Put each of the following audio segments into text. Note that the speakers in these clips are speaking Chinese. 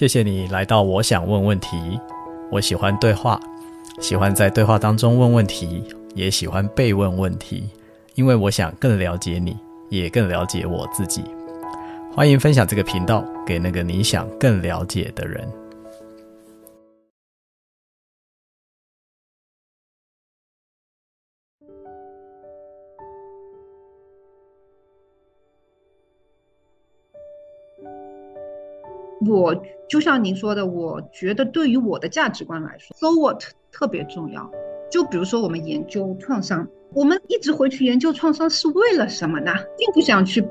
谢谢你来到我想问问题。我喜欢对话，喜欢在对话当中问问题，也喜欢被问问题，因为我想更了解你，也更了解我自己。欢迎分享这个频道给那个你想更了解的人。我就像您说的，我觉得对于我的价值观来说，so what 特别重要。就比如说我们研究创伤，我们一直回去研究创伤是为了什么呢？并不想去，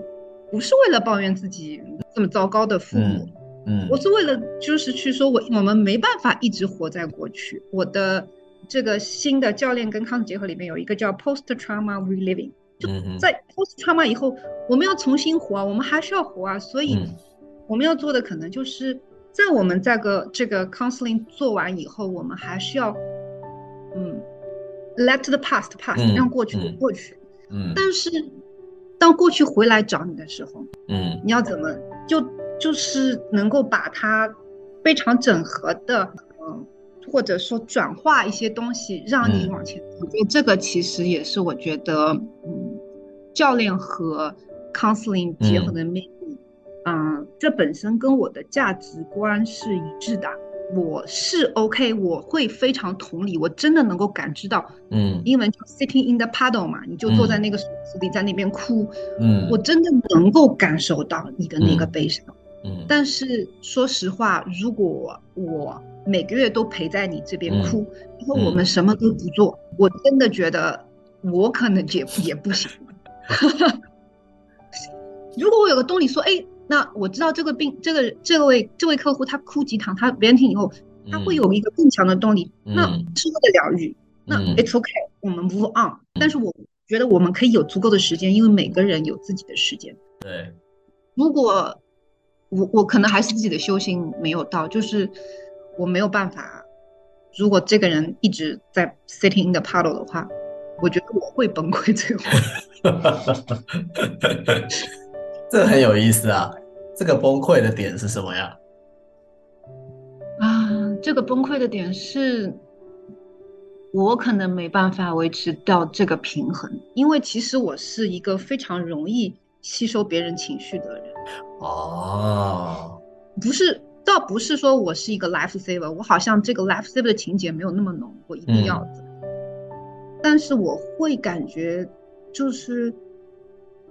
不是为了抱怨自己这么糟糕的父母，嗯，嗯，我是为了就是去说我我们没办法一直活在过去。我的这个新的教练跟康复结合里面有一个叫 post trauma reliving，就在 post trauma 以后，我们要重新活啊，我们还是要活啊，所以。嗯我们要做的可能就是，在我们这个这个 counseling 做完以后，我们还是要，嗯，let the past pass，让过去的过去。嗯。但是，当过去回来找你的时候，嗯，你要怎么就就是能够把它非常整合的，嗯，或者说转化一些东西，让你往前走。我觉得这个其实也是我觉得，嗯，教练和 counseling 结合的魅力。嗯，这本身跟我的价值观是一致的。我是 OK，我会非常同理，我真的能够感知到，嗯，英文叫 sitting in the puddle 嘛，你就坐在那个水池里，在那边哭，嗯，我真的能够感受到你的那个悲伤，嗯。嗯，但是说实话，如果我每个月都陪在你这边哭，然后我们什么都不做，嗯，我真的觉得我可能也也不行。如果我有个动力说，哎。那我知道这个病，这个这位这位客户他哭几场，他别人听以后，他会有一个更强的动力。嗯、那是为了疗愈，嗯、那 it's okay，我们 move on。但是我觉得我们可以有足够的时间，因为每个人有自己的时间。对，如果我我可能还是自己的修行没有到，就是我没有办法。如果这个人一直在 sitting in the puddle 的话，我觉得我会崩溃最后。这很有意思啊！这个崩溃的点是什么呀？啊，这个崩溃的点是，我可能没办法维持到这个平衡，因为其实我是一个非常容易吸收别人情绪的人。哦，不是，倒不是说我是一个 life saver，我好像这个 life saver 的情节没有那么浓，我一定要的。嗯。但是我会感觉，就是，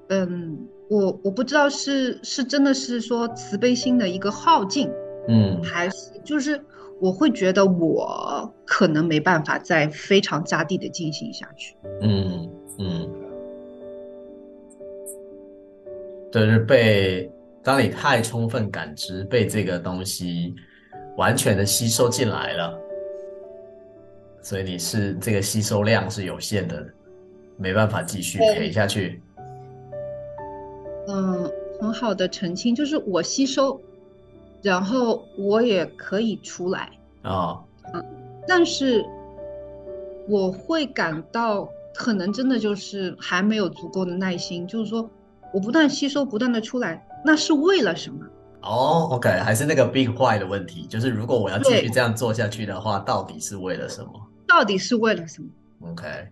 嗯。我我不知道是是真的是说慈悲心的一个耗尽，嗯，还是就是我会觉得我可能没办法再非常扎地的进行下去，嗯嗯，就是被当你太充分感知被这个东西完全的吸收进来了，所以你是这个吸收量是有限的，没办法继续陪下去。嗯，很好的澄清，就是我吸收，然后我也可以出来啊，哦、嗯，但是我会感到可能真的就是还没有足够的耐心，就是说我不断吸收，不断的出来，那是为了什么？哦，OK，还是那个 big why 的问题，就是如果我要继续这样做下去的话，到底是为了什么？到底是为了什么？OK，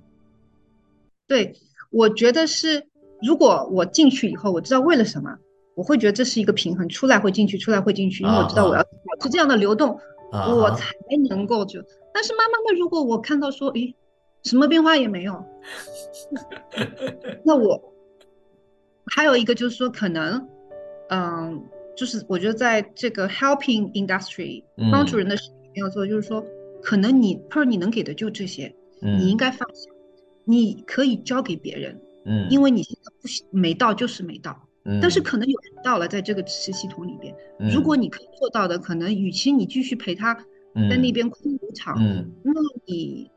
对，我觉得是。如果我进去以后，我知道为了什么，我会觉得这是一个平衡，出来会进去，出来会进去，因为我知道我要保持这样的流动，uh. 我才能够就。但是慢慢的，如果我看到说，诶，什么变化也没有，那我还有一个就是说，可能，嗯，就是我觉得在这个 helping industry 帮助人的事情要做，就是说，可能你 per 你能给的就这些，嗯、你应该放下，你可以交给别人。嗯，因为你现在不没到就是没到，嗯，但是可能有人到了，在这个支持系统里边，嗯，如果你可以做到的，可能与其你继续陪他，在那边哭无常，嗯，那你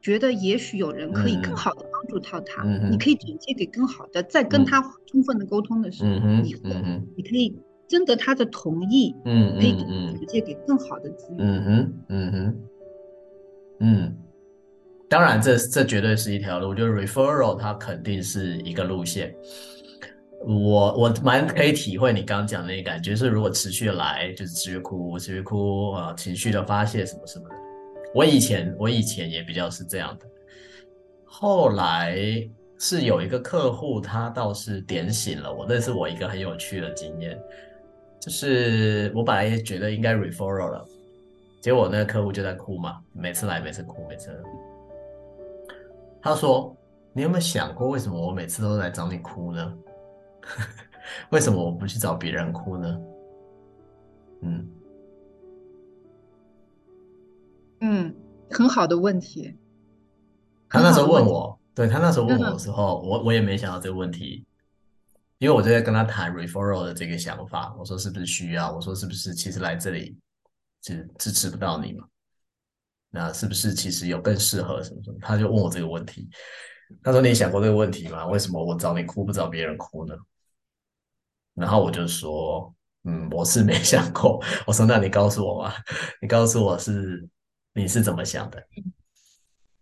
觉得也许有人可以更好的帮助到他，嗯，你可以转接给更好的，在跟他充分的沟通的时候，嗯，你会，你可以征得他的同意，嗯，可以转接给更好的资源，嗯哼，嗯哼，嗯。当然这，这绝对是一条路，就是 referral，它肯定是一个路线。我我蛮可以体会你刚讲那感觉，就是如果持续来，就是持续哭，持续哭啊，情绪的发泄什么什么的。我以前我以前也比较是这样的，后来是有一个客户，他倒是点醒了我，那是我一个很有趣的经验，就是我本来也觉得应该 referral 了，结果那个客户就在哭嘛，每次来每次哭，每次。他说：“你有没有想过，为什么我每次都来找你哭呢？” 为什么我不去找别人哭呢？嗯嗯，很好的问题。他那时候问我，对，他那时候问我的时候，我我也没想到这个问题，因为我就在跟他谈 referral 的这个想法。我说是不是需要？我说是不是其实来这里就支持不到你嘛？那是不是其实有更适合什么什么？他就问我这个问题。他说：“你想过这个问题吗？为什么我找你哭不找别人哭呢？”然后我就说：“嗯，我是没 想过。”我说：“那你告诉我吧，你告诉我是你是怎么想的？”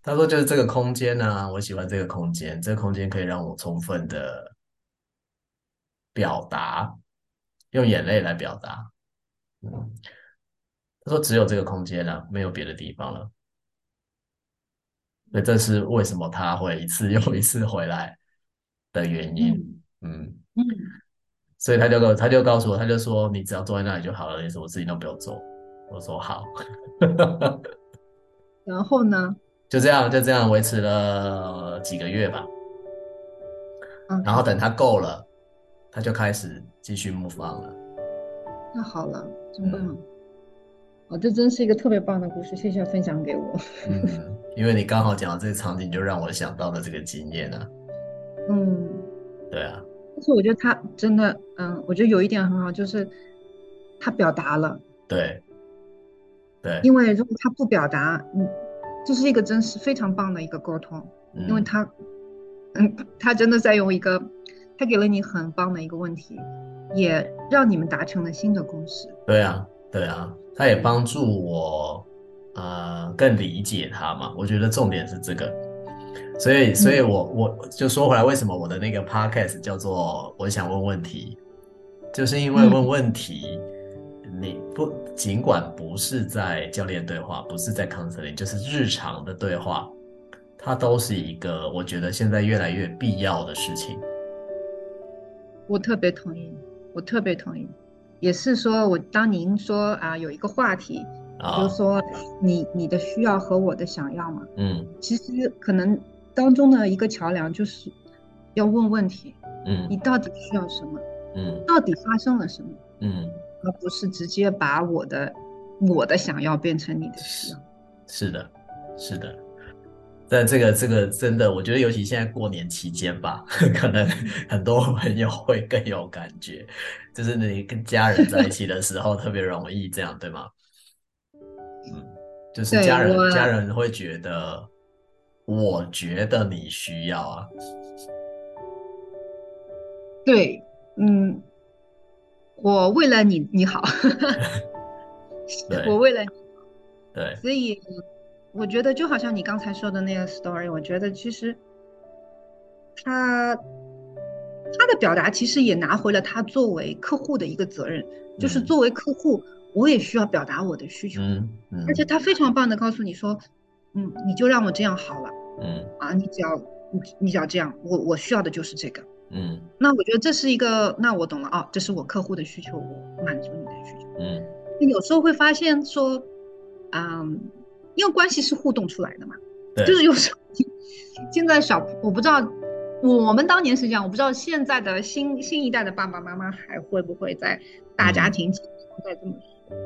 他说：“就是这个空间呢、啊，我喜欢这个空间，这个空间可以让我充分的表达，用眼泪来表达。”嗯，他说：“只有这个空间了、啊，没有别的地方了。”所以这是为什么他会一次又一次回来的原因。嗯嗯，所以他就告他就告诉我，他就说，你只要坐在那里就好了，你什么事情都不用做。我说好。然后呢？就这样就这样维持了几个月吧。然后等他够了，他就开始继续 move on 了。那好了，真棒。嗯哦，这真是一个特别棒的故事，谢谢分享给我。嗯，因为你刚好讲到这个场景，就让我想到了这个经验啊。嗯，对啊。但是我觉得他真的，嗯，我觉得有一点很好，就是他表达了。对。对。因为如果他不表达，嗯，这是一个真是非常棒的一个沟通，嗯，因为他，嗯，他真的在用一个，他给了你很棒的一个问题，也让你们达成了新的共识。对啊。对啊，他也帮助我，呃，更理解他嘛。我觉得重点是这个，所以，所以我我就说回来，为什么我的那个 podcast 叫做“我想问问题”，就是因为问问题，嗯、你不尽管不是在教练对话，不是在 counseling，就是日常的对话，它都是一个我觉得现在越来越必要的事情。我特别同意，我特别同意。也是说，我当您说啊，有一个话题，比如说你你的需要和我的想要嘛，嗯，其实可能当中的一个桥梁就是要问问题，嗯，你到底需要什么，嗯，到底发生了什么，嗯，而不是直接把我的我的想要变成你的需要，是的，是的。但这个这个真的，我觉得尤其现在过年期间吧，可能很多朋友会更有感觉，就是你跟家人在一起的时候特别容易这样，对吗？嗯，就是家人家人会觉得，我觉得你需要啊。对，嗯，我为了你你好，我为了你，对，所以。我觉得就好像你刚才说的那个 story，我觉得其实他他的表达其实也拿回了他作为客户的一个责任，嗯、就是作为客户，我也需要表达我的需求。嗯嗯、而且他非常棒的告诉你说，嗯，你就让我这样好了。嗯。啊，你只要你你只要这样，我我需要的就是这个。嗯。那我觉得这是一个，那我懂了啊，这是我客户的需求，我满足你的需求。嗯。有时候会发现说，嗯。因为关系是互动出来的嘛，对，就是有时候现在小我不知道，我们当年是这样，我不知道现在的新新一代的爸爸妈妈还会不会在大家庭再这么说。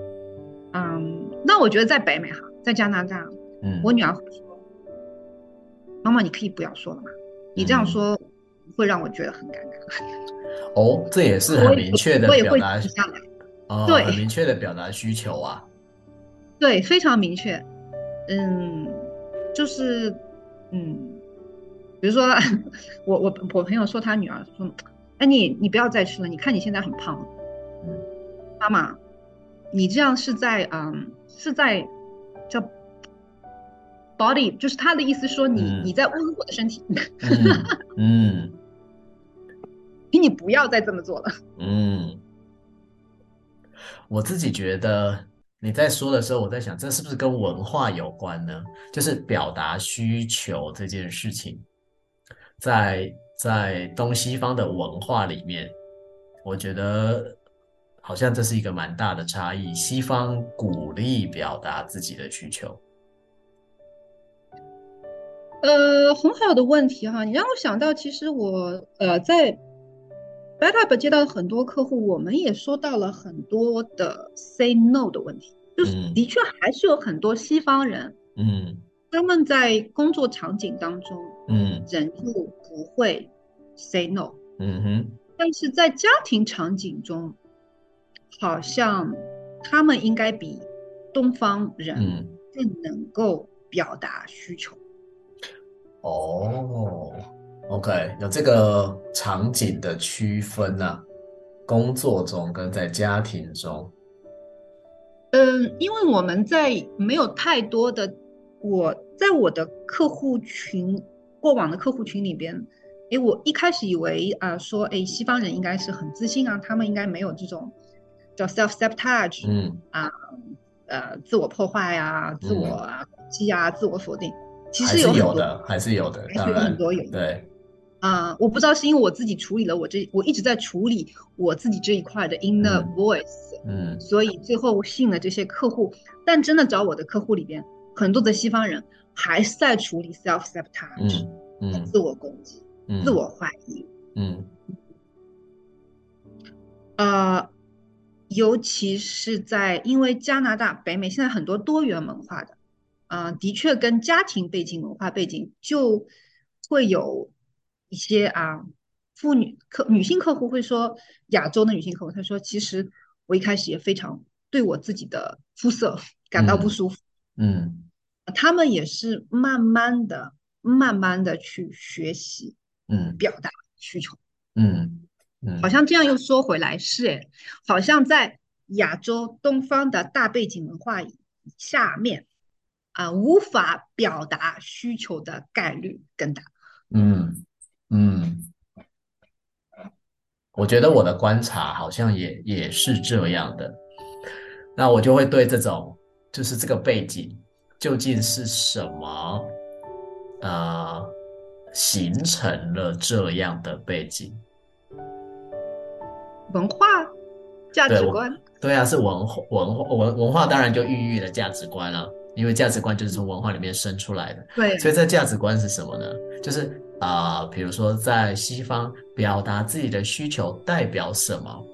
嗯，那我觉得在北美哈，在加拿大，嗯，我女儿会说，妈妈你可以不要说了嘛，你这样说会让我觉得很尴尬。哦，这也是很明确的表达，哦，对，很明确的表达需求啊，对，非常明确。嗯，就是，嗯，比如说，我我我朋友说他女儿说，哎，你你不要再吃了，你看你现在很胖，嗯，妈妈，你这样是在嗯是在叫 body，就是他的意思说你、嗯、你在侮辱我的身体，嗯，嗯。请你不要再这么做了。嗯，我自己觉得你在说的时候，我在想，这是不是跟文化有关呢？就是表达需求这件事情，在在东西方的文化里面，我觉得好像这是一个蛮大的差异。西方鼓励表达自己的需求。呃，很好的问题哈，你让我想到，其实我呃在 BetterUp 接到很多客户，我们也说到了很多的 say no 的问题，就是的确还是有很多西方人，嗯，他们在工作场景当中，嗯，忍住不会 say no，嗯哼，但是在家庭场景中，好像他们应该比东方人更能够表达需求。哦、oh，OK，有这个场景的区分啊，工作中跟在家庭中。嗯，因为我们在没有太多的我在我的客户群过往的客户群里边，诶，我一开始以为啊、呃，说诶，西方人应该是很自信啊，他们应该没有这种叫 self sabotage，嗯啊呃自我破坏啊，自我啊攻击啊，自我否定。其实有，有的，还是有的，还是有很多有的。对，啊，我不知道是因为我自己处理了我这，我一直在处理我自己这一块的 inner voice，嗯，所以最后我吸引了这些客户。但真的找我的客户里边，很多的西方人还是在处理 self sabotage，嗯，自我攻击，嗯，自我怀疑，嗯，呃，尤其是在因为加拿大、北美现在很多多元文化的。啊、呃，的确跟家庭背景、文化背景就会有一些啊，妇女客女性客户会说，亚洲的女性客户，她说，其实我一开始也非常对我自己的肤色感到不舒服，嗯，嗯，他们也是慢慢的、慢慢的去学习，嗯，表达需求，嗯嗯，好像这样又说回来是，诶，好像在亚洲东方的大背景文化下面。啊，无法表达需求的概率更大。嗯嗯，我觉得我的观察好像也也是这样的。那我就会对这种，就是这个背景究竟是什么，呃，形成了这样的背景？文化价值观？对，啊，是文化文化文文化，当然就孕育了价值观了。因为价值观就是从文化里面生出来的，对，所以这价值观是什么呢？就是啊、呃，比如说在西方表达自己的需求代表什么，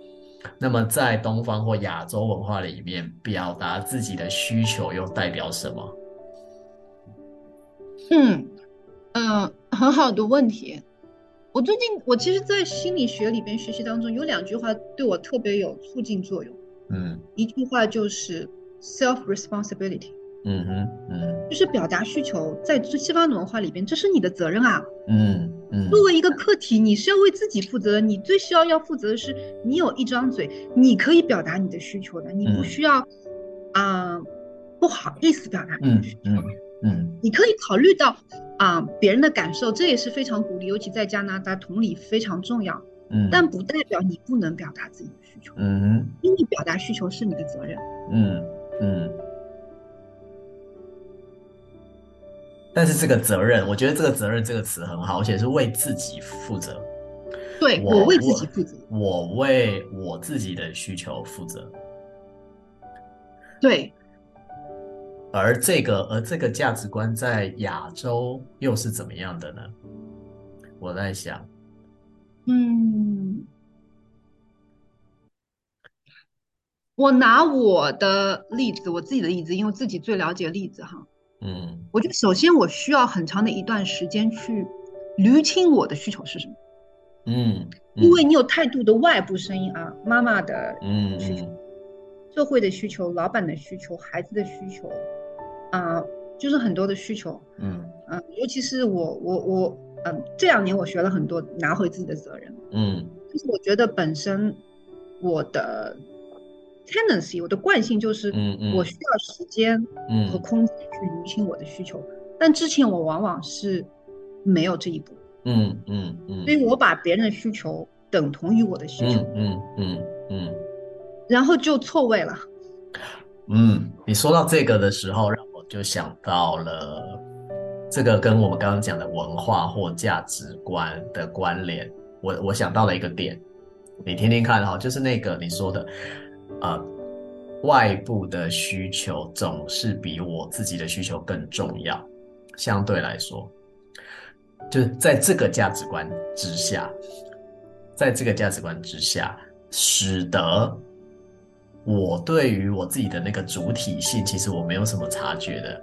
那么在东方或亚洲文化里面表达自己的需求又代表什么？嗯嗯、呃，很好的问题。我最近我其实，在心理学里边学习当中，有两句话对我特别有促进作用。嗯，一句话就是 self responsibility。嗯哼，嗯，就是表达需求，在西方的文化里边，这是你的责任啊。嗯嗯，作为一个客体，你是要为自己负责的。你最需要要负责的是，你有一张嘴，你可以表达你的需求的，你不需要啊、呃、不好意思表达你的需求。嗯嗯，你可以考虑到啊、呃、别人的感受，这也是非常鼓励，尤其在加拿大，同理非常重要。嗯，但不代表你不能表达自己的需求。嗯哼，因为表达需求是你的责任。嗯嗯。但是这个责任，我觉得这个责任这个词很好，而且是为自己负责。对，我，我为自己负责，我，我为我自己的需求负责。对。而这个，而这个价值观在亚洲又是怎么样的呢？我在想，嗯，我拿我的例子，我自己的例子，因为自己最了解例子哈。嗯，我觉得首先我需要很长的一段时间去捋清我的需求是什么。嗯，因为你有太多的外部声音啊，妈妈的需求，社会的需求，老板的需求，孩子的需求，啊，就是很多的需求。嗯，呃，尤其是我我我，嗯，这两年我学了很多拿回自己的责任。嗯，就是我觉得本身我的。tendency，我的惯性就是，我需要时间和空间去厘清我的需求，但之前我往往是没有这一步，嗯嗯嗯，所以我把别人的需求等同于我的需求，嗯嗯嗯，嗯，然后就错位了。嗯，你说到这个的时候，让我就想到了这个跟我们刚刚讲的文化或价值观的关联。我我想到了一个点，你听听看哈，就是那个你说的，呃，外部的需求总是比我自己的需求更重要。相对来说，就是在这个价值观之下，在这个价值观之下，使得我对于我自己的那个主体性，其实我没有什么察觉的。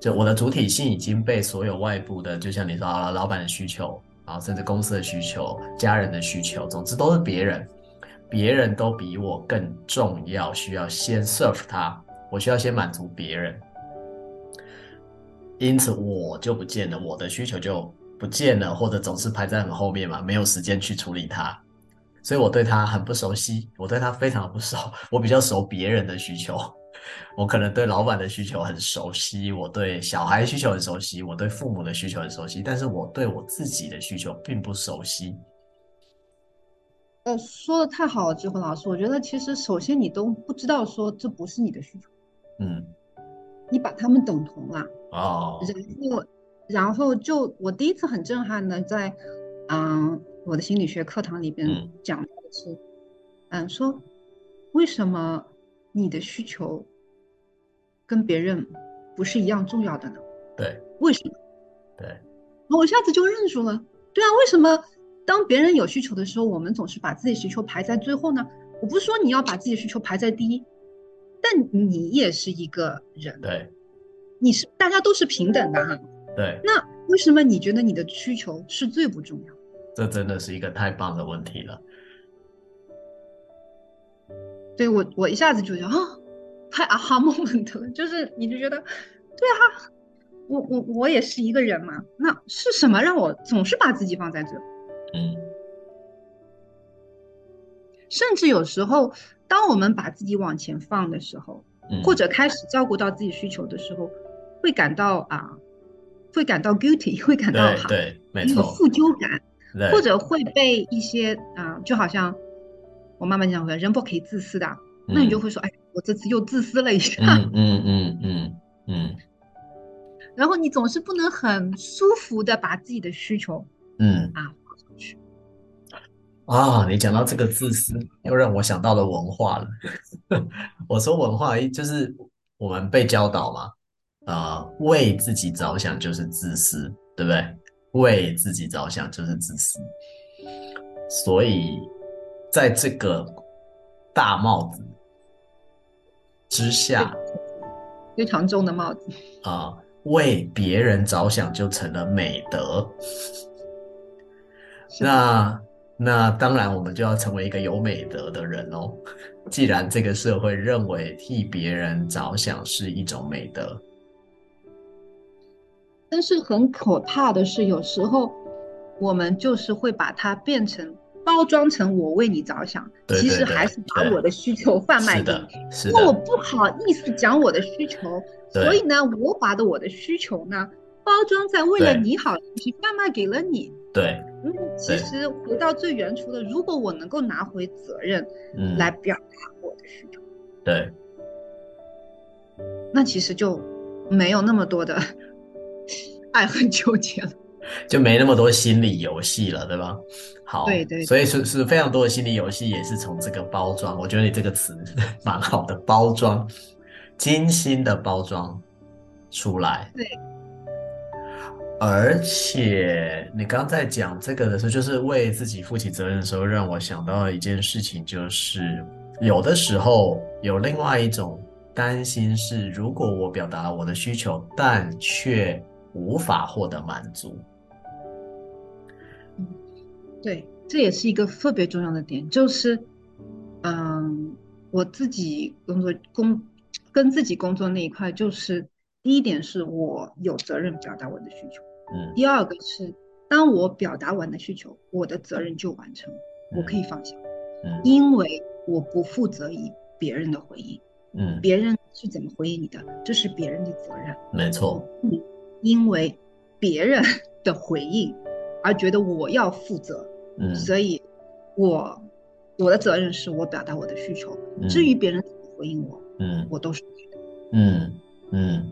就我的主体性已经被所有外部的，就像你说啊，老板的需求。啊，甚至公司的需求、家人的需求，总之都是别人，别人都比我更重要，需要先 serve 他，我需要先满足别人，因此我就不见了，我的需求就不见了，或者总是排在很后面嘛，没有时间去处理它，所以我对他很不熟悉，我对他非常不熟，我比较熟别人的需求。我可能对老板的需求很熟悉，我对小孩需求很熟悉，我对父母的需求很熟悉，但是我对我自己的需求并不熟悉。呃，说的太好了，智慧老师，我觉得其实首先你都不知道说这不是你的需求，嗯，你把他们等同了，哦，然后然后就我第一次很震撼的在，嗯，我的心理学课堂里边讲的是，嗯，嗯，说为什么你的需求跟别人不是一样重要的呢？对，为什么？对，我一下子就认住了。对啊，为什么当别人有需求的时候，我们总是把自己需求排在最后呢？我不是说你要把自己需求排在第一，但你也是一个人，对，你是大家都是平等的哈。对，那为什么你觉得你的需求是最不重要？这真的是一个太棒的问题了。对，我，我一下子就觉得啊。哦太 aha moment 了，就是你就觉得，对啊，我我我也是一个人嘛，那是什么让我总是把自己放在这？嗯，甚至有时候，当我们把自己往前放的时候，嗯、或者开始照顾到自己需求的时候，会感到啊，会感到 guilty，会感到哈，对，对，没错，负疚感，或者会被一些啊，就好像我妈妈讲的，人不可以自私的，嗯、那你就会说，哎。我这次又自私了一下，嗯嗯嗯嗯嗯，然后你总是不能很舒服的把自己的需求，嗯。啊啊，你讲到这个自私，又让我想到了文化了。我说文化就是我们被教导嘛，啊、呃，为自己着想就是自私，对不对？为自己着想就是自私，所以在这个大帽子。之下，非常重的帽子啊、呃！为别人着想就成了美德。那那当然，我们就要成为一个有美德的人哦。既然这个社会认为替别人着想是一种美德，但是很可怕的是，有时候我们就是会把它变成。包装成我为你着想，对对对，其实还是把我的需求贩卖给你。因为我不好意思讲我的需求，所以呢，我把的我的需求呢，包装在为了你好，去贩卖给了你。对，嗯，其实回到最原初的，如果我能够拿回责任，来表达我的需求，嗯，对，那其实就没有那么多的 爱恨纠结了。就没那么多心理游戏了，对吧？好，对对，所以是是非常多的心理游戏，也是从这个包装。我觉得你这个词 蛮好的，包装，精心的包装出来。对，而且你刚在讲这个的时候，就是为自己负起责任的时候，让我想到一件事情，就是有的时候有另外一种担心是，如果我表达了我的需求，但却无法获得满足。对，这也是一个特别重要的点，就是，嗯，我自己工作工跟自己工作那一块，就是第一点是我有责任表达我的需求，嗯，第二个是当我表达完的需求，我的责任就完成，我可以放下，嗯，因为我不负责于别人的回应，嗯，别人是怎么回应你的，这是别人的责任，没。错，因为别人 的回应。而觉得我要负责嗯，所以我我的责任是我表达我的需求，嗯、至于别人怎么回应我，嗯，我都是嗯。嗯，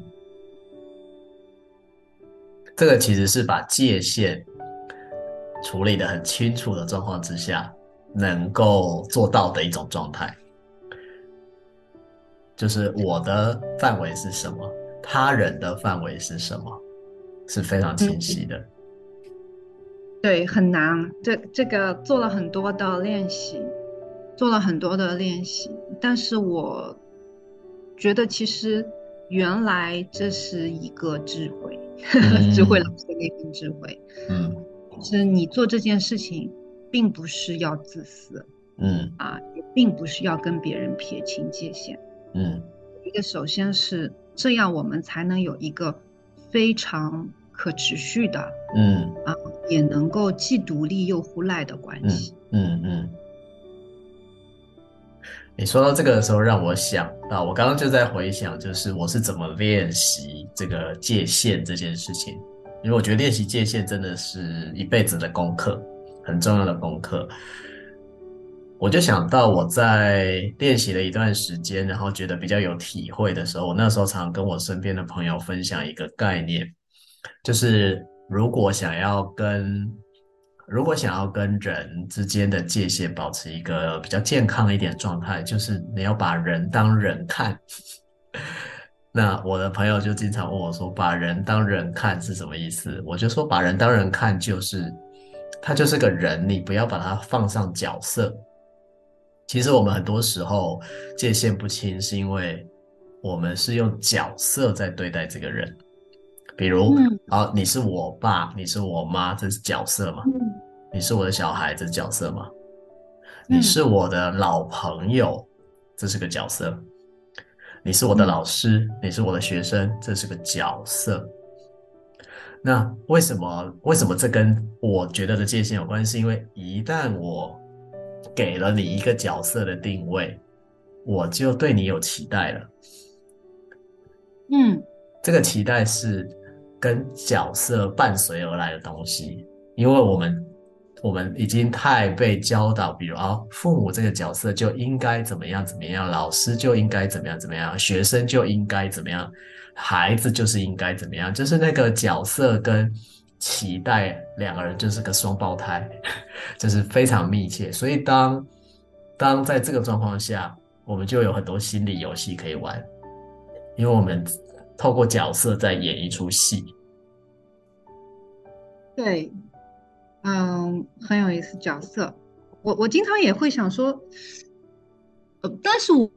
这个其实是把界限处理的很清楚的状况之下，能够做到的一种状态，就是我的范围是什么，他人的范围是什么，是非常清晰的。嗯对，很难。这这个做了很多的练习，做了很多的练习。但是我觉得，其实原来这是一个智慧，嗯、智慧老师的那份智慧。嗯，是你做这件事情，并不是要自私。嗯啊，也并不是要跟别人撇清界限。嗯，一个首先是这样，我们才能有一个非常。可持续的，嗯啊，也能够既独立又互赖的关系，嗯嗯，嗯。你说到这个的时候，让我想到，我刚刚就在回想，就是我是怎么练习这个界限这件事情，因为我觉得练习界限真的是一辈子的功课，很重要的功课。我就想到我在练习了一段时间，然后觉得比较有体会的时候，我那时候常跟我身边的朋友分享一个概念。就是如果想要跟如果想要跟人之间的界限保持一个比较健康一点状态，就是你要把人当人看。那我的朋友就经常问我说：“把人当人看是什么意思？”我就说：“把人当人看就是他就是个人，你不要把他放上角色。”其实我们很多时候界限不清，是因为我们是用角色在对待这个人。比如，嗯、啊，你是我爸，你是我妈，这是角色嘛？嗯、你是我的小孩，这是角色嘛？嗯、你是我的老朋友，这是个角色。你是我的老师，嗯、你是我的学生，这是个角色。那为什么？为什么这跟我觉得的界限有关系？是因为一旦我给了你一个角色的定位，我就对你有期待了。嗯，这个期待是。跟角色伴随而来的东西，因为我们我们已经太被教导，比如啊，父母这个角色就应该怎么样怎么样，老师就应该怎么样怎么样，学生就应该怎么样，孩子就是应该怎么样，就是那个角色跟期待两个人就是个双胞胎，就是非常密切。所以当当在这个状况下，我们就有很多心理游戏可以玩，因为我们。透过角色在演一出戏，对，嗯，很有意思。角色，我我经常也会想说，呃，但是我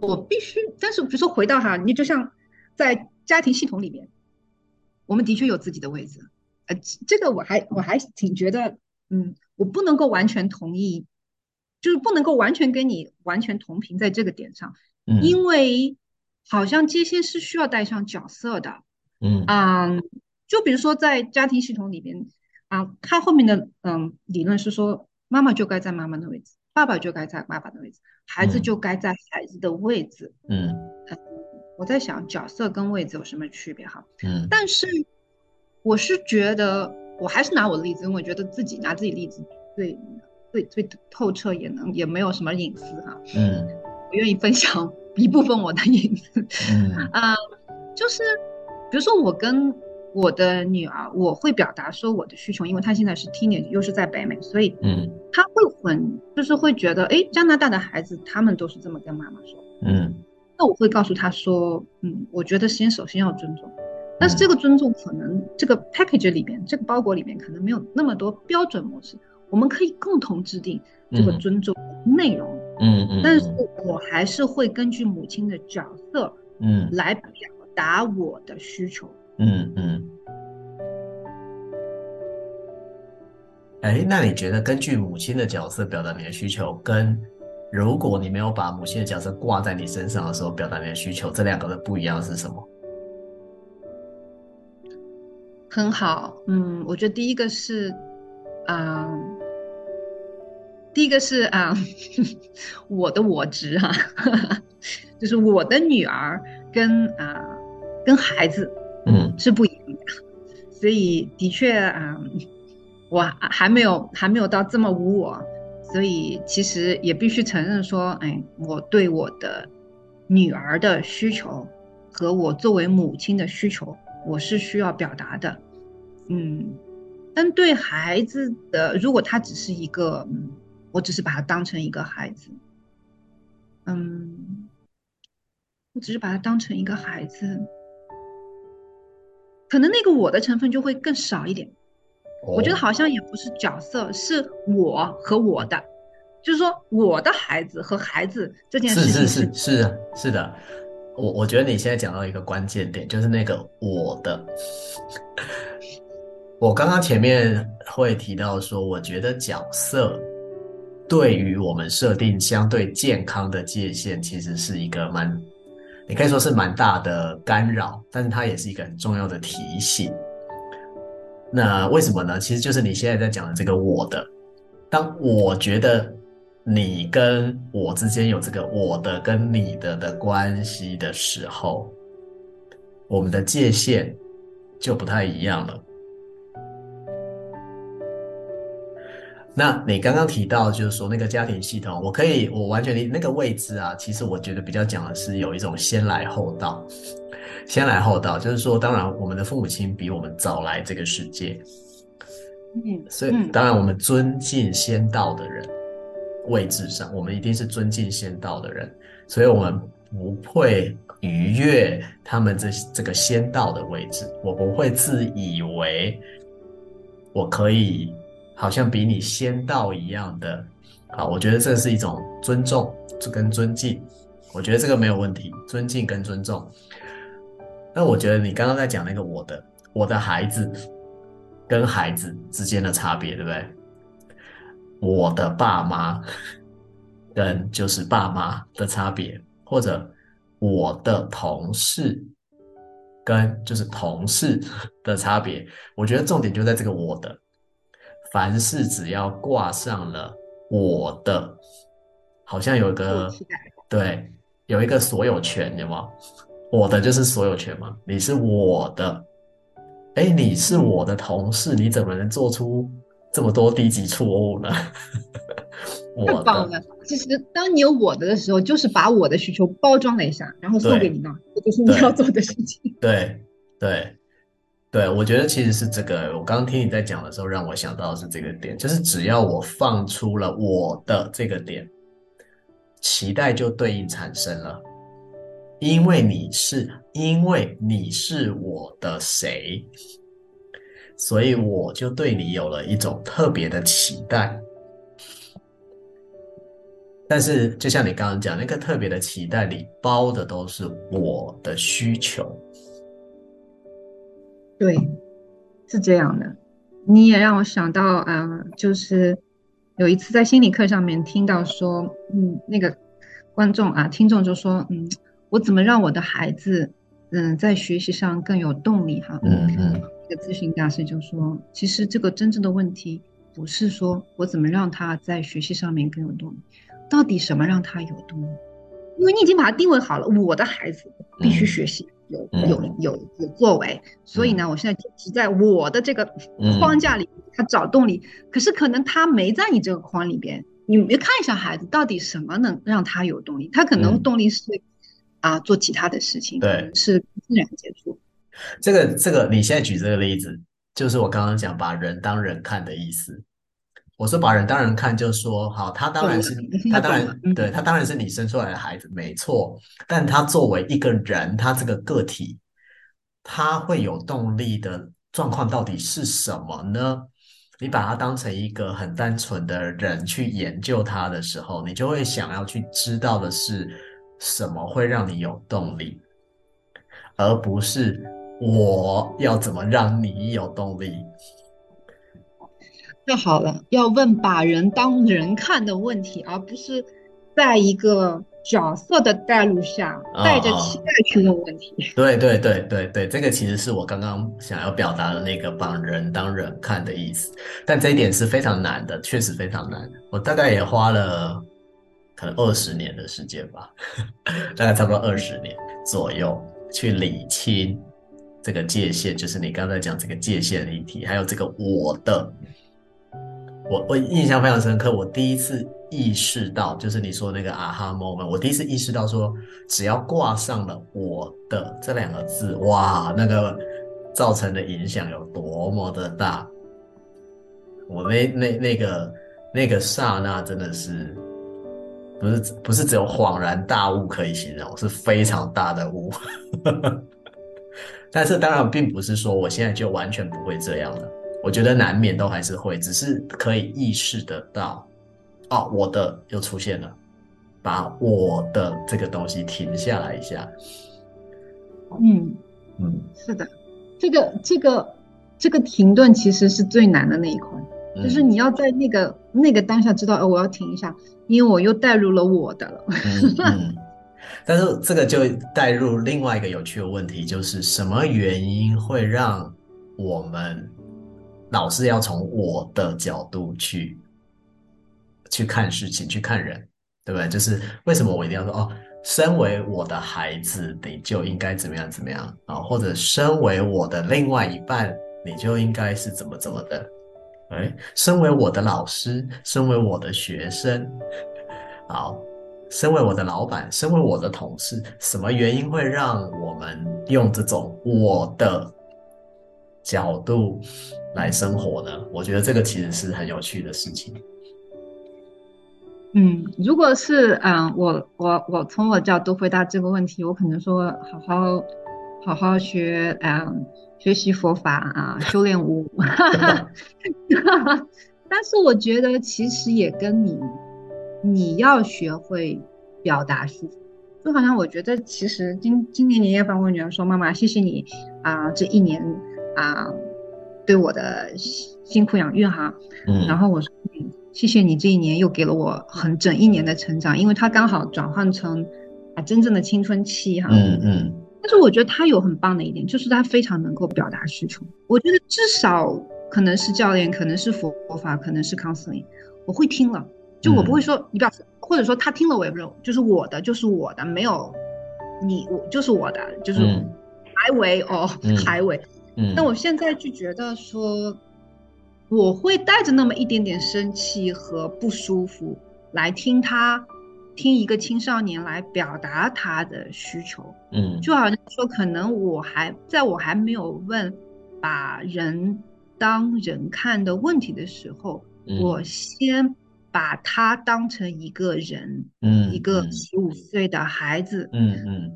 我必须，但是比如说回到哈，你就像在家庭系统里面，我们的确有自己的位置，呃，这个我还我还挺觉得，嗯，我不能够完全同意，就是不能够完全跟你完全同频在这个点上，嗯，因为。好像界限是需要带上角色的，嗯。嗯，就比如说在家庭系统里边啊，他后面的嗯理论是说，妈妈就该在妈妈的位置，爸爸就该在爸爸的位置，孩子就该在孩子的位置，嗯，嗯，我在想角色跟位置有什么区别哈，嗯，但是我是觉得，我还是拿我的例子，因为我觉得自己拿自己例子最最最透彻，也能也没有什么隐私哈，嗯，我愿意分享。一部分我的影子，嗯。啊，就是比如说我跟我的女儿，我会表达说我的需求，因为她现在是 teenage，又是在北美，所以嗯，她会很就是会觉得，哎，加拿大的孩子他们都是这么跟妈妈说，嗯，那我会告诉她说，嗯，我觉得先首先要尊重，但是这个尊重可能这个 package 里面这个包裹里面可能没有那么多标准模式，我们可以共同制定这个尊重内容。嗯嗯嗯，但是我还是会根据母亲的角色，嗯，来表达我的需求。嗯嗯。哎、嗯，那你觉得根据母亲的角色表达你的需求，跟如果你没有把母亲的角色挂在你身上的时候表达你的需求，这两个的不一样是什么？很好，嗯，我觉得第一个是，嗯。第一个是啊，我的我值哈、啊，就是我的女儿跟啊跟孩子嗯是不一样的，嗯、所以的确啊，我还没有还没有到这么无我，所以其实也必须承认说，哎，我对我的女儿的需求和我作为母亲的需求，我是需要表达的，嗯，但对孩子的，如果他只是一个，嗯，我只是把他当成一个孩子，嗯，我只是把他当成一个孩子。可能那个我的成分就会更少一点，我觉得好像也不是角色，是我和我的，就是说我的孩子和孩子这件事情是是是是是的，我我觉得你现在讲到一个关键点，就是那个我的，我刚刚前面会提到说，我觉得角色对于我们设定相对健康的界限，其实是一个蛮。你可以说是蛮大的干扰，但是它也是一个很重要的提醒。那为什么呢？其实就是你现在在讲的这个我的。当我觉得你跟我之间有这个我的跟你的的关系的时候，我们的界限就不太一样了。那你刚刚提到，就是说那个家庭系统，我可以，我完全理那个位置啊。其实我觉得比较讲的是有一种先来后到，先来后到，就是说，当然我们的父母亲比我们早来这个世界，嗯，所以当然我们尊敬先到的人，位置上我们一定是尊敬先到的人，所以我们不会逾越他们这这个先到的位置，我不会自以为我可以。好像比你先到一样的，啊，我觉得这是一种尊重跟尊敬，我觉得这个没有问题，尊敬跟尊重。那我觉得你刚刚在讲那个我的我的孩子跟孩子之间的差别，对不对？我的爸妈跟就是爸妈的差别，或者我的同事跟就是同事的差别，我觉得重点就在这个我的。凡事只要挂上了我的，好像有一个对，有一个所有权，有吗？我的就是所有权嘛。你是我的，哎，你是我的同事，你怎么能做出这么多低级错误呢？太棒了！其实当你有我的的时候，就是把我的需求包装了一下，然后送给你嘛，这就是你要做的事情。对对。对，我觉得其实是这个。我刚刚听你在讲的时候，让我想到的是这个点，就是只要我放出了我的这个点，期待就对应产生了。因为你是，因为你是我的谁，所以我就对你有了一种特别的期待。但是，就像你刚刚讲，那个特别的期待里包的都是我的需求。对，是这样的。你也让我想到，啊、呃，就是有一次在心理课上面听到说，嗯，那个观众啊，听众就说，嗯，我怎么让我的孩子，嗯，在学习上更有动力？哈，嗯嗯。一个咨询大师就说，其实这个真正的问题不是说我怎么让他在学习上面更有动力，到底什么让他有动力？因为你已经把他定位好了，我的孩子必须学习。嗯有有有有作为，所以呢，我现在只在我的这个框架里，他找动力。可是可能他没在你这个框里边，你没看一下孩子到底什么能让他有动力？他可能动力是啊，做其他的事情，对，是自然接触。这个这个，你现在举这个例子，就是我刚刚讲把人当人看的意思。我说把人当人看，就是说好，他当然是他当然对他当然是你生出来的孩子，没错。但他作为一个人，他这个个体，他会有动力的状况到底是什么呢？你把他当成一个很单纯的人去研究他的时候，你就会想要去知道的是什么会让你有动力，而不是我要怎么让你有动力。太好了，要问把人当人看的问题，而不是在一个角色的带入下带着期待去问问题。哦。对对对对对，这个其实是我刚刚想要表达的那个把人当人看的意思。但这一点是非常难的，确实非常难。我大概也花了可能二十年的时间吧，大概差不多二十年左右去理清这个界限，就是你刚才讲这个界限的议题，还有这个我的。我我印象非常深刻，我第一次意识到，就是你说那个啊哈 moment，我第一次意识到说，只要挂上了“我的”这两个字，哇，那个造成的影响有多么的大。我那那那个那个刹那，真的是不是不是只有恍然大悟可以形容，是非常大的悟。但是当然，并不是说我现在就完全不会这样了。我觉得难免都还是会，只是可以意识得到，哦，我的又出现了，把我的这个东西停下来一下。嗯嗯，是的，这个这个这个停顿其实是最难的那一块，嗯、就是你要在那个那个当下知道，哦，我要停一下，因为我又带入了我的了。嗯嗯但是这个就带入另外一个有趣的问题，就是什么原因会让我们老是要从我的角度去去看事情、去看人，对不对？就是为什么我一定要说哦，身为我的孩子，你就应该怎么样怎么样啊？或者身为我的另外一半，你就应该是怎么怎么的？哎，身为我的老师，身为我的学生，好。身为我的老板，身为我的同事，什么原因会让我们用这种我的角度来生活呢？我觉得这个其实是很有趣的事情。嗯，如果是嗯，我我我从我角度回答这个问题，我可能说好好好好学嗯，学习佛法啊，修炼无。但是我觉得其实也跟你。你要学会表达需求，就好像我觉得，其实今今年年夜饭，我女儿说：“妈妈，谢谢你啊，这一年啊，对我的辛苦养育哈。”嗯，然后我说：“谢谢你这一年又给了我很整一年的成长，因为他刚好转换成啊真正的青春期哈。”嗯嗯。但是我觉得他有很棒的一点，就是他非常能够表达需求。我觉得至少可能是教练，可能是佛法，可能是 counseling，我会听了。就我不会说你不要，或者说他听了我也不认，就是我的就是我的，没有你我就是我的，就是还为哦还为。那我现在就觉得说，我会带着那么一点点生气和不舒服来听他，听一个青少年来表达他的需求。嗯，就好像说，可能我还在我还没有问把人当人看的问题的时候，我先。把他当成一个人，嗯，一个十五岁的孩子，嗯嗯，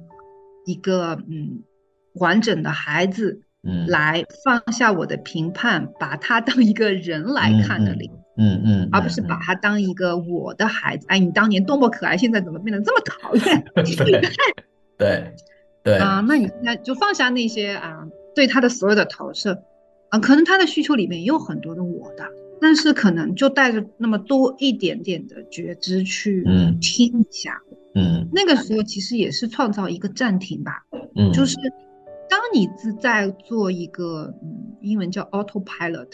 一个嗯完整的孩子，嗯，来放下我的评判，把他当一个人来看的灵，嗯嗯，而不是把他当一个我的孩子。哎，你当年多么可爱，现在怎么变得这么讨厌？对对啊，那你现在就放下那些啊，对他的所有的投射啊，可能他的需求里面也有很多的我的。但是可能就带着那么多一点点的觉知去听一下，嗯，嗯，那个时候其实也是创造一个暂停吧，嗯，就是当你自在做一个，嗯，英文叫 autopilot，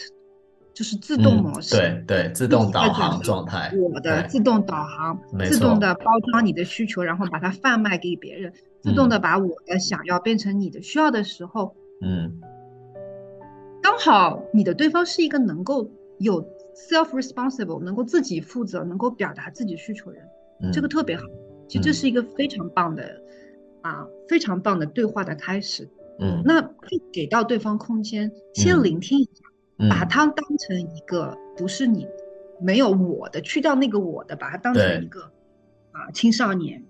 就是自动模式，嗯、对对，自动导航状态，我的自动导航，自动的包装你的需求，然后把它贩卖给别人，自动的把我的想要变成你的需要的时候，嗯，刚好你的对方是一个能够。有 self-responsible 能够自己负责，能够表达自己需求人，嗯，这个特别好。其实这是一个非常棒的，嗯，啊，非常棒的对话的开始。嗯，那就给到对方空间，先聆听一下，嗯，把它当成一个不是你没有我的，去掉那个我的，把它当成一个啊青少年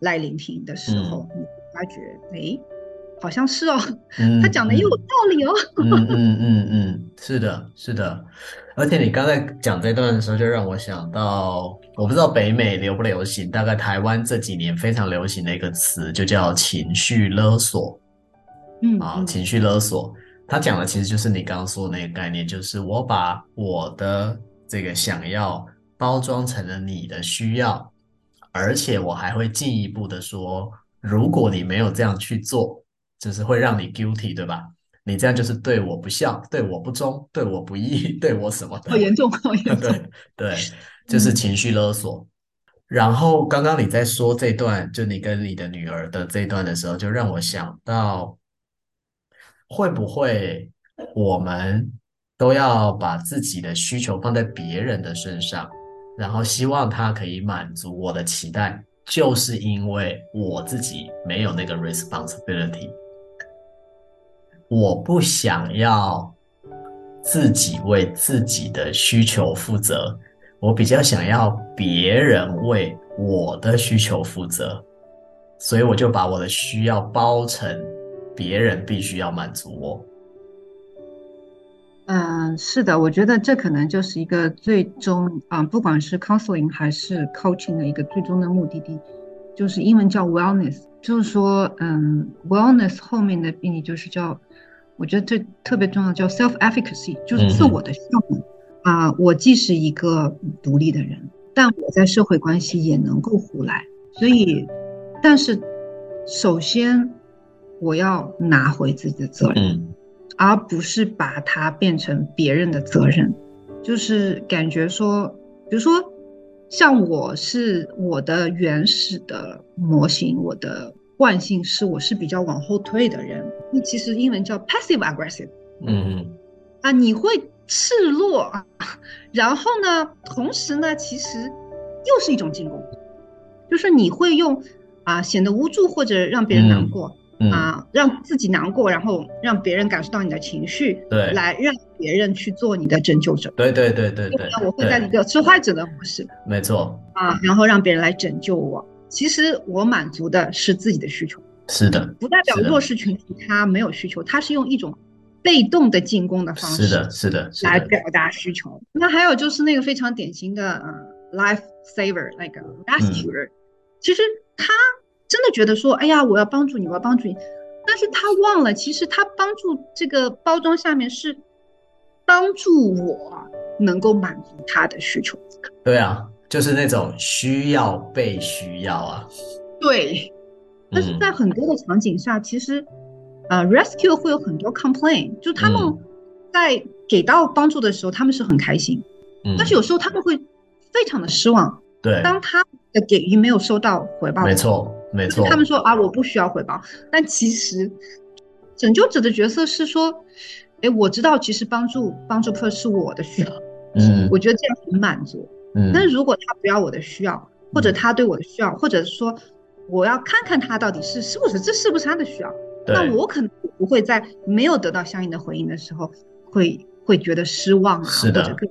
来聆听的时候，嗯，你发觉哎。好像是哦，他讲的也有道理哦。嗯嗯嗯嗯，嗯，是的，是的。而且你刚才讲这段的时候，就让我想到，我不知道北美流不流行，大概台湾这几年非常流行的一个词，就叫情绪勒索。嗯啊，情绪勒索，他讲的其实就是你刚刚说的那个概念，就是我把我的这个想要包装成了你的需要，而且我还会进一步的说，如果你没有这样去做。就是会让你 guilty，对吧？你这样就是对我不孝，对我不忠，对我不义，对我什么的？好严重，好严重。对 对，就是情绪勒索。嗯。然后刚刚你在说这段，就你跟你的女儿的这段的时候，就让我想到，会不会我们都要把自己的需求放在别人的身上，然后希望他可以满足我的期待，就是因为我自己没有那个 responsibility，我不想要自己为自己的需求负责，我比较想要别人为我的需求负责，所以我就把我的需要包成别人必须要满足我。嗯，是的，我觉得这可能就是一个最终啊，不管是 counseling 还是 coaching 的一个最终的目的地，就是英文叫 wellness，就是说，嗯，wellness 后面的定义就是叫，我觉得这特别重要，叫 self-efficacy，就是自我的效能啊。我既是一个独立的人，但我在社会关系也能够胡来，所以，但是首先我要拿回自己的责任。嗯而不是把它变成别人的责任，就是感觉说，比如说，像我是我的原始的模型，我的惯性是我是比较往后退的人。那其实英文叫 passive aggressive，嗯，啊，你会示弱啊，然后呢，同时呢，其实又是一种进攻，就是你会用啊显得无助或者让别人难过。嗯嗯、啊，让自己难过，然后让别人感受到你的情绪，对，来让别人去做你的拯救者。对对对对对。我会在一个受害者的模式。没错。啊，然后让别人来拯救我。其实我满足的是自己的需求。是的。不代表弱势群体他没有需求，他是用一种被动的进攻的方式。是的，是的。来表达需求。那还有就是那个非常典型的呃，life saver 那个 rescuer，、嗯、其实他。真的觉得说，哎呀，我要帮助你，我要帮助你，但是他忘了，其实他帮助这个包装下面是帮助我能够满足他的需求。对啊，就是那种需要被需要啊。对，但是在很多的场景下，嗯、其实，呃，rescue 会有很多 complain，就他们在给到帮助的时候，他们是很开心，嗯，但是有时候他们会非常的失望。对，当他的给予没有收到回报，没错。没错，他们说啊，我不需要回报，但其实拯救者的角色是说，哎，我知道其实帮助帮助客是我的需要，嗯，我觉得这样很满足，嗯，但是如果他不要我的需要，或者他对我的需要，或者说我要看看他到底是是不是这是不是他的需要，那我可能不会在没有得到相应的回应的时候，会会觉得失望啊，是的。或者更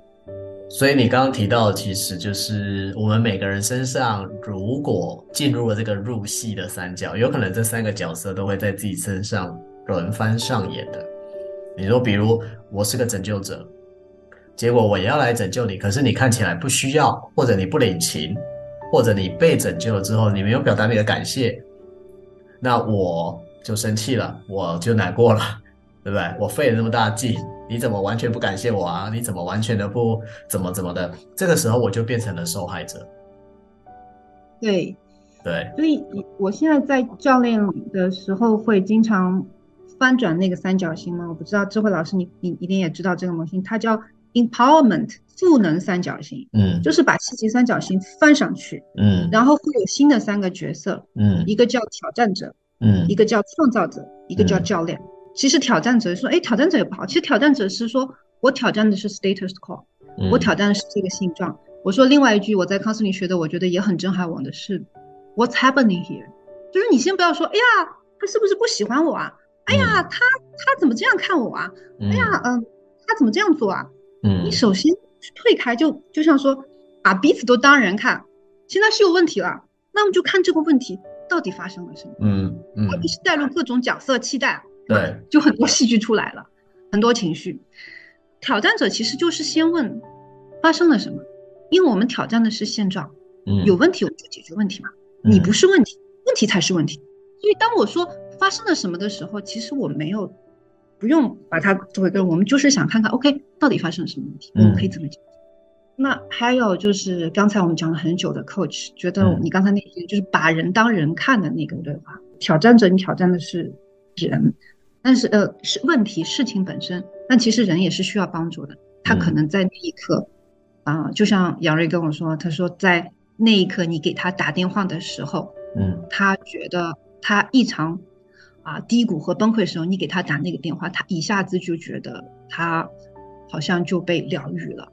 所以你刚刚提到，其实就是我们每个人身上，如果进入了这个入戏的三角，有可能这三个角色都会在自己身上轮番上演的。你说，比如我是个拯救者，结果我也要来拯救你，可是你看起来不需要，或者你不领情，或者你被拯救了之后，你没有表达你的感谢，那我就生气了，我就难过了，对不对？我费了那么大劲。你怎么完全不感谢我啊？你怎么完全的不怎么怎么的？这个时候我就变成了受害者。对，对，所以我现在在教练的时候会经常翻转那个三角形吗？我不知道智慧老师你你一定也知道这个模型，它叫 empowerment 赋能三角形。嗯，就是把积极三角形翻上去。嗯，然后会有新的三个角色。嗯，一个叫挑战者。嗯，一个叫创造者。一个叫教练。嗯其实挑战者说，哎，挑战者也不好。其实挑战者是说，我挑战的是 status quo，我挑战的是这个现状。我说另外一句，我在康斯林学的，我觉得也很震撼我的是，What's happening here？就是你先不要说，哎呀，他是不是不喜欢我啊？哎呀，他他怎么这样看我啊？哎呀，嗯，他怎么这样做啊？嗯，你首先退开，就就像说，把彼此都当人看。现在是有问题了，那我们就看这个问题到底发生了什么。嗯嗯，而不是带入各种角色期待。对，就很多戏剧出来了，很多情绪。挑战者其实就是先问发生了什么，因为我们挑战的是现状，嗯，有问题我们就解决问题嘛，嗯，你不是问题，问题才是问题。所以当我说发生了什么的时候，其实我没有不用把它作为个，我们就是想看看，OK，到底发生了什么问题，我们可以怎么解决。嗯，那还有就是刚才我们讲了很久的 coach，觉得你刚才那些就是把人当人看的那个对话，挑战者你挑战的是人。但是呃，是问题事情本身，但其实人也是需要帮助的。他可能在那一刻，啊、嗯呃，就像杨瑞跟我说，他说在那一刻你给他打电话的时候，嗯，他觉得他异常啊低谷和崩溃的时候，你给他打那个电话，他一下子就觉得他好像就被疗愈了。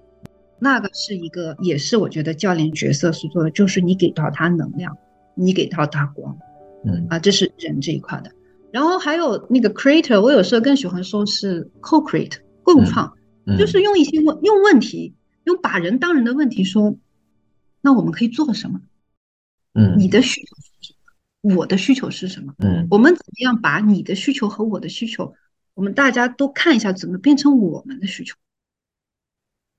那个是一个，也是我觉得教练角色所做的，就是你给到他能量，你给到他光，嗯啊，这是人这一块的。然后还有那个 creator，我有时候更喜欢说是 co-create 共创，嗯嗯、就是用一些问用问题，用把人当人的问题说，那我们可以做什么？嗯，你的需求是什么？我的需求是什么？嗯，我们怎么样把你的需求和我的需求，我们大家都看一下，怎么变成我们的需求？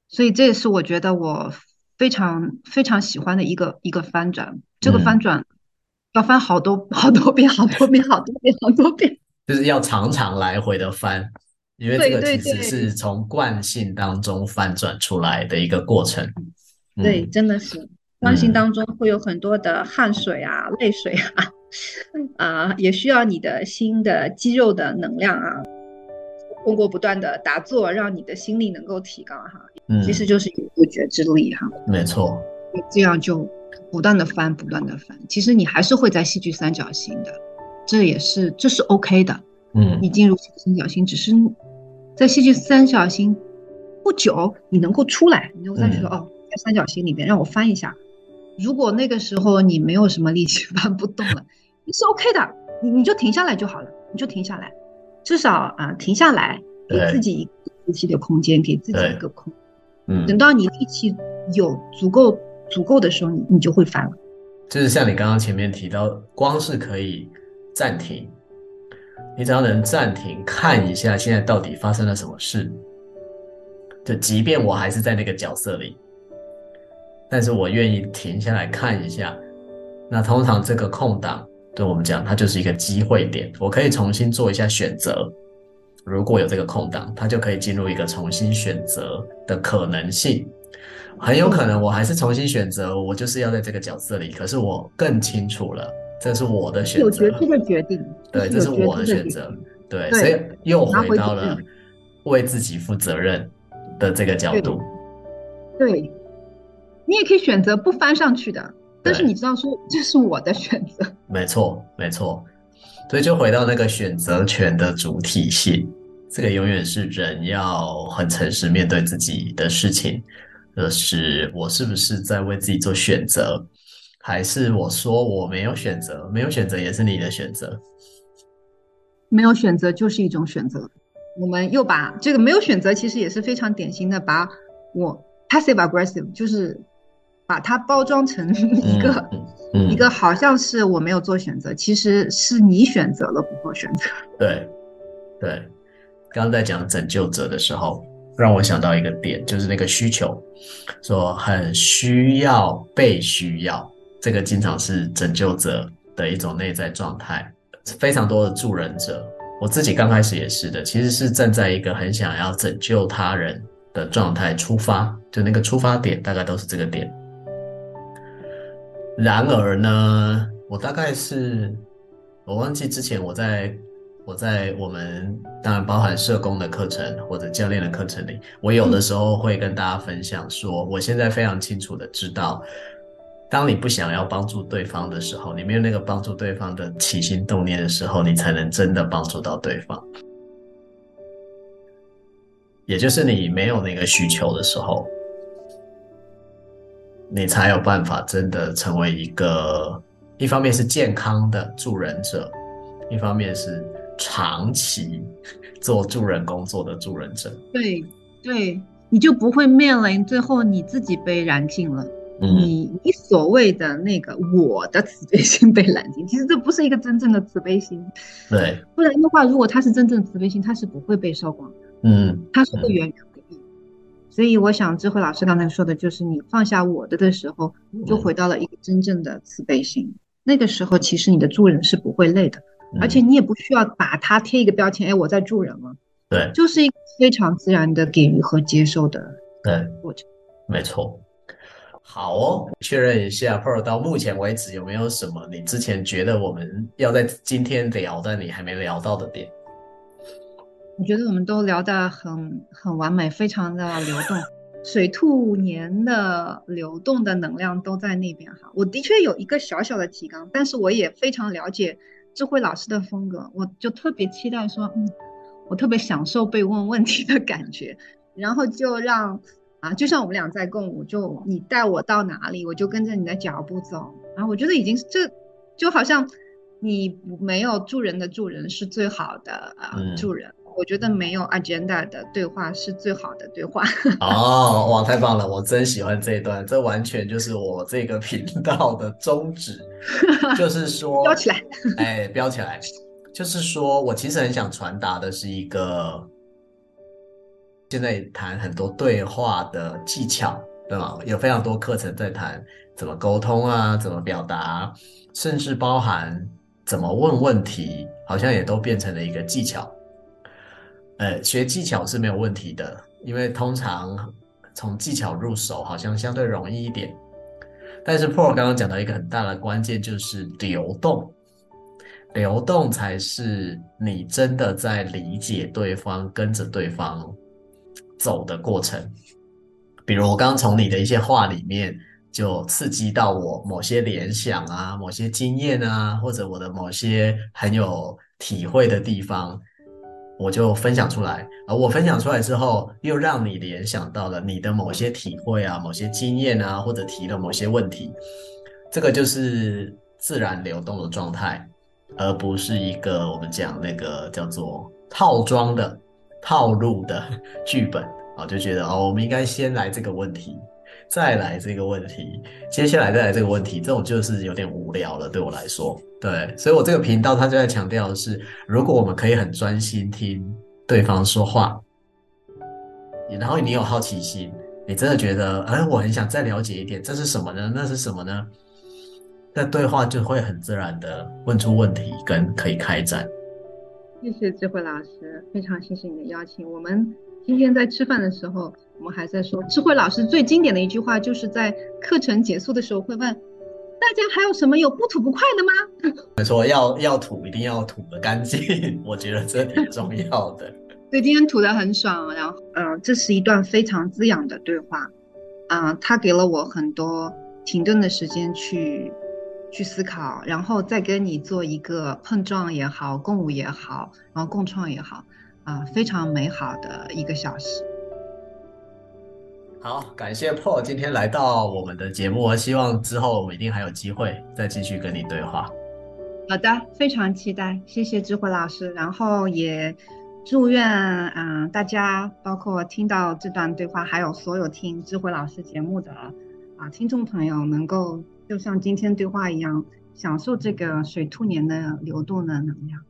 所以这也是我觉得我非常非常喜欢的一个一个翻转。这个翻转要翻好多好多遍，好多遍，好多遍，好多遍，就是要常常来回的翻，因为这个其实是从惯性当中翻转出来的一个过程。对，真的是惯性当中会有很多的汗水啊、泪水啊，啊，也需要你的心的肌肉的能量啊。通过不断的打坐，让你的心力能够提高哈，嗯，其实就是有不觉之力哈，没错，这样就不断的翻，不断的翻，其实你还是会在戏剧三角形的，这也是这是 OK 的，嗯，你进入戏剧三角形，只是在戏剧三角形不久，你能够出来，你能够再去说、嗯、哦，在三角形里面让我翻一下，如果那个时候你没有什么力气 翻不动了，你是 OK 的，你你就停下来就好了，你就停下来。至少啊，停下来，给自己一个呼吸的空间，给自己一个空。嗯，等到你力气有足够足够的时候，你你就会翻了。就是像你刚刚前面提到，光是可以暂停，你只要能暂停看一下现在到底发生了什么事，就即便我还是在那个角色里，但是我愿意停下来看一下。那通常这个空档。对我们讲，它就是一个机会点，我可以重新做一下选择。如果有这个空档，它就可以进入一个重新选择的可能性。很有可能我还是重新选择，我就是要在这个角色里。可是我更清楚了，这是我的选择，有决定的决定。对，这是我的选择。对，所以又回到了为自己负责任的这个角度。对，对，你也可以选择不翻上去的。但是你知道说，这是我的选择。没错，没错。所以就回到那个选择权的主体性，这个永远是人要很诚实面对自己的事情。就是我是不是在为自己做选择，还是我说我没有选择？没有选择也是你的选择。没有选择就是一种选择。我们又把这个没有选择，其实也是非常典型的，把我 passive aggressive 就是。把它包装成 一个、嗯嗯、一个好像是我没有做选择，其实是你选择了不做选择。对，对，刚刚在讲拯救者的时候，让我想到一个点，就是那个需求，说很需要被需要，这个经常是拯救者的一种内在状态。非常多的助人者，我自己刚开始也是的，其实是站在一个很想要拯救他人的状态出发，就那个出发点大概都是这个点。然而呢，我大概是，我忘记之前我在我在我们当然包含社工的课程或者教练的课程里，我有的时候会跟大家分享说，我现在非常清楚的知道，当你不想要帮助对方的时候，你没有那个帮助对方的起心动念的时候，你才能真的帮助到对方，也就是你没有那个需求的时候。你才有办法真的成为一个，一方面是健康的助人者，一方面是长期 做助人工作的助人者。对，对，你就不会面临最后你自己被燃尽了。嗯，你你所谓的那个我的慈悲心被燃尽，其实这不是一个真正的慈悲心。对，不然的话，如果他是真正的慈悲心，他是不会被烧光的。嗯，他是会源源。所以我想，智慧老师刚才说的就是，你放下我的的时候，就回到了一个真正的慈悲心。嗯、那个时候，其实你的助人是不会累的，嗯、而且你也不需要把它贴一个标签，哎，我在助人了。对，就是一个非常自然的给予和接受的对过程。没错。好哦，确认一下，Pearl 到目前为止有没有什么你之前觉得我们要在今天聊的你还没聊到的点？我觉得我们都聊得很很完美，非常的流动，水兔年的流动的能量都在那边哈。我的确有一个小小的提纲，但是我也非常了解智慧老师的风格，我就特别期待说，嗯，我特别享受被问问题的感觉，然后就让啊，就像我们俩在共舞，就你带我到哪里，我就跟着你的脚步走。然后我觉得已经这就好像你没有助人的助人是最好的啊，嗯、助人。我觉得没有 agenda 的对话是最好的对话。哦，哇，太棒了！我真喜欢这一段，这完全就是我这个频道的宗旨，就 是说标起来，哎，标起来，就是说我其实很想传达的是一个，现在谈很多对话的技巧，对吗？有非常多课程在谈怎么沟通啊，怎么表达，甚至包含怎么问问题，好像也都变成了一个技巧。呃，学技巧是没有问题的，因为通常从技巧入手好像相对容易一点。但是 Paul 刚刚讲到一个很大的关键，就是流动，流动才是你真的在理解对方、跟着对方走的过程。比如我刚刚从你的一些话里面，就刺激到我某些联想啊、某些经验啊，或者我的某些很有体会的地方。我就分享出来，而我分享出来之后，又让你联想到了你的某些体会啊、某些经验啊，或者提了某些问题，这个就是自然流动的状态，而不是一个我们讲那个叫做套装的套路的 剧本啊，就觉得哦，我们应该先来这个问题。再来这个问题，接下来再来这个问题，这种就是有点无聊了，对我来说。对，所以我这个频道它就在强调的是，如果我们可以很专心听对方说话，然后你有好奇心，你真的觉得，哎，我很想再了解一点，这是什么呢？那是什么呢？那对话就会很自然的问出问题，跟可以开展。谢谢智慧老师，非常谢谢你的邀请。我们今天在吃饭的时候。我们还在说，智慧老师最经典的一句话，就是在课程结束的时候会问大家还有什么有不吐不快的吗？没错，要要吐一定要吐的干净，我觉得这挺重要的。对，今天吐的很爽，然后嗯、呃，这是一段非常滋养的对话，啊、呃，他给了我很多停顿的时间去去思考，然后再跟你做一个碰撞也好，共舞也好，然后共创也好，啊、呃，非常美好的一个小时。好，感谢 Paul 今天来到我们的节目，希望之后我们一定还有机会再继续跟你对话。好的，非常期待，谢谢智慧老师，然后也祝愿啊、呃、大家，包括听到这段对话，还有所有听智慧老师节目的啊听众朋友，能够就像今天对话一样，享受这个水兔年的流动的能量。